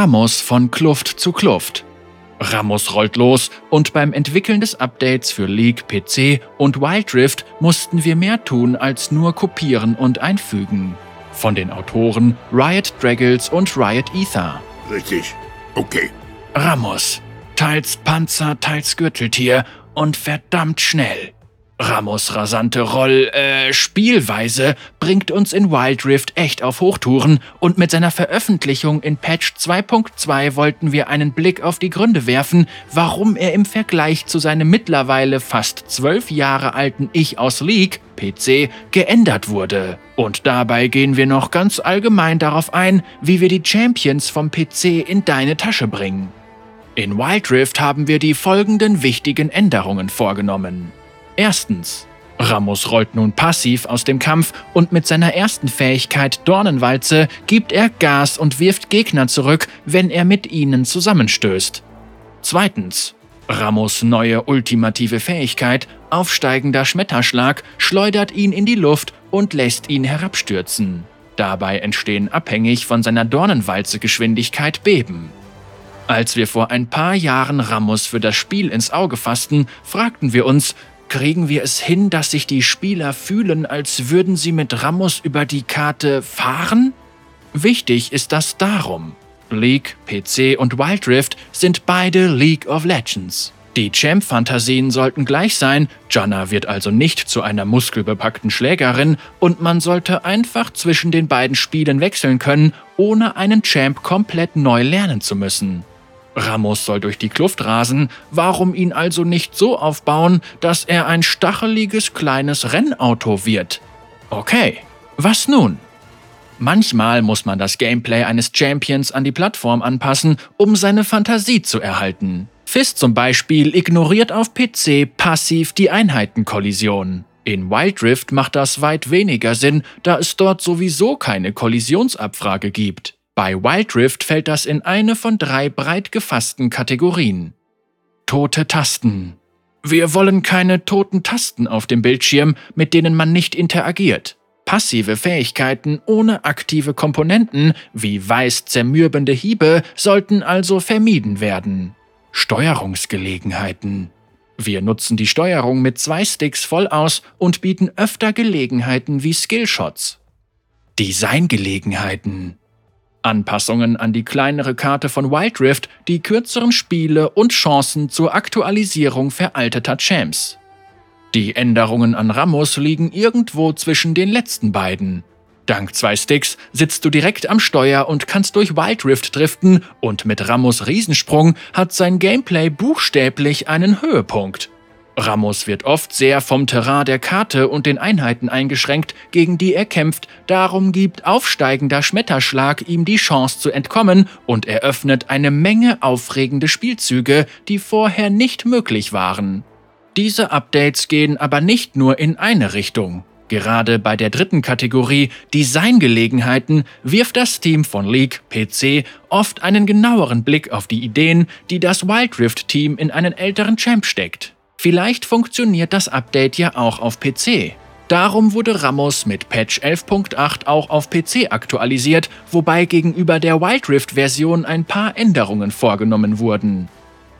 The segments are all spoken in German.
Ramos von Kluft zu Kluft. Ramos rollt los und beim Entwickeln des Updates für League, PC und Wild Rift mussten wir mehr tun als nur kopieren und einfügen. Von den Autoren Riot Draggles und Riot Ether. Richtig. Okay. Ramos. Teils Panzer, teils Gürteltier und verdammt schnell. Ramos rasante Roll, äh, Spielweise bringt uns in Wild Rift echt auf Hochtouren und mit seiner Veröffentlichung in Patch 2.2 wollten wir einen Blick auf die Gründe werfen, warum er im Vergleich zu seinem mittlerweile fast zwölf Jahre alten Ich aus League, PC, geändert wurde. Und dabei gehen wir noch ganz allgemein darauf ein, wie wir die Champions vom PC in deine Tasche bringen. In Wild Rift haben wir die folgenden wichtigen Änderungen vorgenommen. Erstens. Ramos rollt nun passiv aus dem Kampf und mit seiner ersten Fähigkeit Dornenwalze gibt er Gas und wirft Gegner zurück, wenn er mit ihnen zusammenstößt. Zweitens. Ramos neue ultimative Fähigkeit, aufsteigender Schmetterschlag, schleudert ihn in die Luft und lässt ihn herabstürzen. Dabei entstehen abhängig von seiner Dornenwalze-Geschwindigkeit Beben. Als wir vor ein paar Jahren Ramos für das Spiel ins Auge fassten, fragten wir uns, kriegen wir es hin, dass sich die Spieler fühlen, als würden sie mit Ramos über die Karte fahren? Wichtig ist das darum. League, PC und Wild Rift sind beide League of Legends. Die Champ-Fantasien sollten gleich sein, Janna wird also nicht zu einer muskelbepackten Schlägerin und man sollte einfach zwischen den beiden Spielen wechseln können, ohne einen Champ komplett neu lernen zu müssen. Ramos soll durch die Kluft rasen, warum ihn also nicht so aufbauen, dass er ein stacheliges kleines Rennauto wird? Okay, was nun? Manchmal muss man das Gameplay eines Champions an die Plattform anpassen, um seine Fantasie zu erhalten. Fist zum Beispiel ignoriert auf PC passiv die Einheitenkollision. In Wild Rift macht das weit weniger Sinn, da es dort sowieso keine Kollisionsabfrage gibt. Bei Wild Rift fällt das in eine von drei breit gefassten Kategorien. Tote Tasten. Wir wollen keine toten Tasten auf dem Bildschirm, mit denen man nicht interagiert. Passive Fähigkeiten ohne aktive Komponenten wie weiß zermürbende Hiebe sollten also vermieden werden. Steuerungsgelegenheiten. Wir nutzen die Steuerung mit zwei Sticks voll aus und bieten öfter Gelegenheiten wie Skillshots. Designgelegenheiten. Anpassungen an die kleinere Karte von Wild Rift, die kürzeren Spiele und Chancen zur Aktualisierung veralteter Champs. Die Änderungen an Ramos liegen irgendwo zwischen den letzten beiden. Dank zwei Sticks sitzt du direkt am Steuer und kannst durch Wild Rift driften und mit Ramos Riesensprung hat sein Gameplay buchstäblich einen Höhepunkt. Ramos wird oft sehr vom Terrain der Karte und den Einheiten eingeschränkt, gegen die er kämpft, darum gibt aufsteigender Schmetterschlag ihm die Chance zu entkommen und eröffnet eine Menge aufregende Spielzüge, die vorher nicht möglich waren. Diese Updates gehen aber nicht nur in eine Richtung. Gerade bei der dritten Kategorie Designgelegenheiten wirft das Team von League PC oft einen genaueren Blick auf die Ideen, die das Wild Rift Team in einen älteren Champ steckt. Vielleicht funktioniert das Update ja auch auf PC. Darum wurde Ramos mit Patch 11.8 auch auf PC aktualisiert, wobei gegenüber der Wild Rift-Version ein paar Änderungen vorgenommen wurden.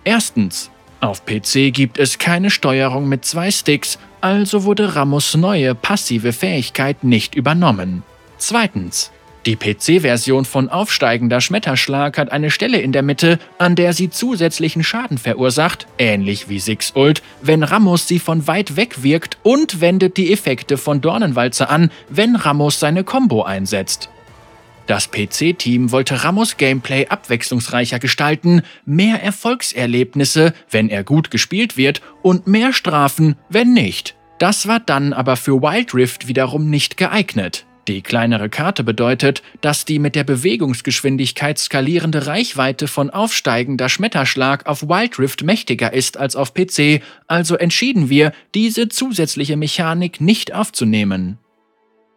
Erstens, auf PC gibt es keine Steuerung mit zwei Sticks, also wurde Ramos neue passive Fähigkeit nicht übernommen. Zweitens, die PC-Version von Aufsteigender Schmetterschlag hat eine Stelle in der Mitte, an der sie zusätzlichen Schaden verursacht, ähnlich wie Six Ult, wenn Ramos sie von weit weg wirkt und wendet die Effekte von Dornenwalze an, wenn Ramos seine Combo einsetzt. Das PC-Team wollte Ramos Gameplay abwechslungsreicher gestalten, mehr Erfolgserlebnisse, wenn er gut gespielt wird, und mehr Strafen, wenn nicht. Das war dann aber für Wild Rift wiederum nicht geeignet. Die kleinere Karte bedeutet, dass die mit der Bewegungsgeschwindigkeit skalierende Reichweite von aufsteigender Schmetterschlag auf Wild Rift mächtiger ist als auf PC, also entschieden wir, diese zusätzliche Mechanik nicht aufzunehmen.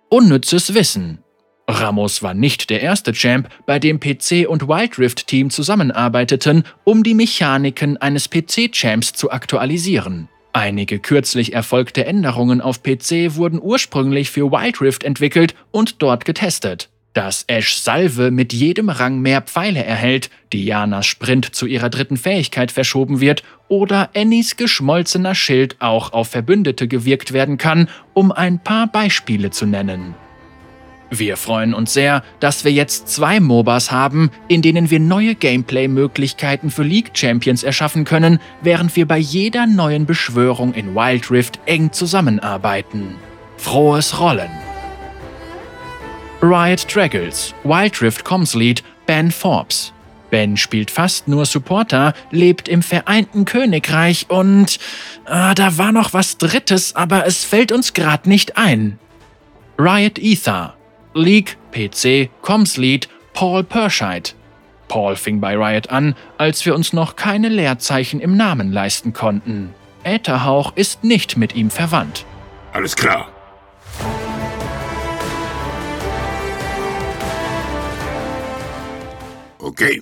Unnützes Wissen Ramos war nicht der erste Champ, bei dem PC und Wild Rift Team zusammenarbeiteten, um die Mechaniken eines PC-Champs zu aktualisieren. Einige kürzlich erfolgte Änderungen auf PC wurden ursprünglich für Wild Rift entwickelt und dort getestet. dass Ash Salve mit jedem Rang mehr Pfeile erhält, Dianas Sprint zu ihrer dritten Fähigkeit verschoben wird oder Annies geschmolzener Schild auch auf Verbündete gewirkt werden kann, um ein paar Beispiele zu nennen. Wir freuen uns sehr, dass wir jetzt zwei MOBAs haben, in denen wir neue Gameplay-Möglichkeiten für League Champions erschaffen können, während wir bei jeder neuen Beschwörung in Wild Rift eng zusammenarbeiten. Frohes Rollen! Riot Draggles, Wild Rift Comms Lead, Ben Forbes. Ben spielt fast nur Supporter, lebt im Vereinten Königreich und äh, da war noch was Drittes, aber es fällt uns grad nicht ein. Riot Ether, League, PC, Comms Lead, Paul Perscheid. Paul fing bei Riot an, als wir uns noch keine Leerzeichen im Namen leisten konnten. Ätherhauch ist nicht mit ihm verwandt. Alles klar. Okay.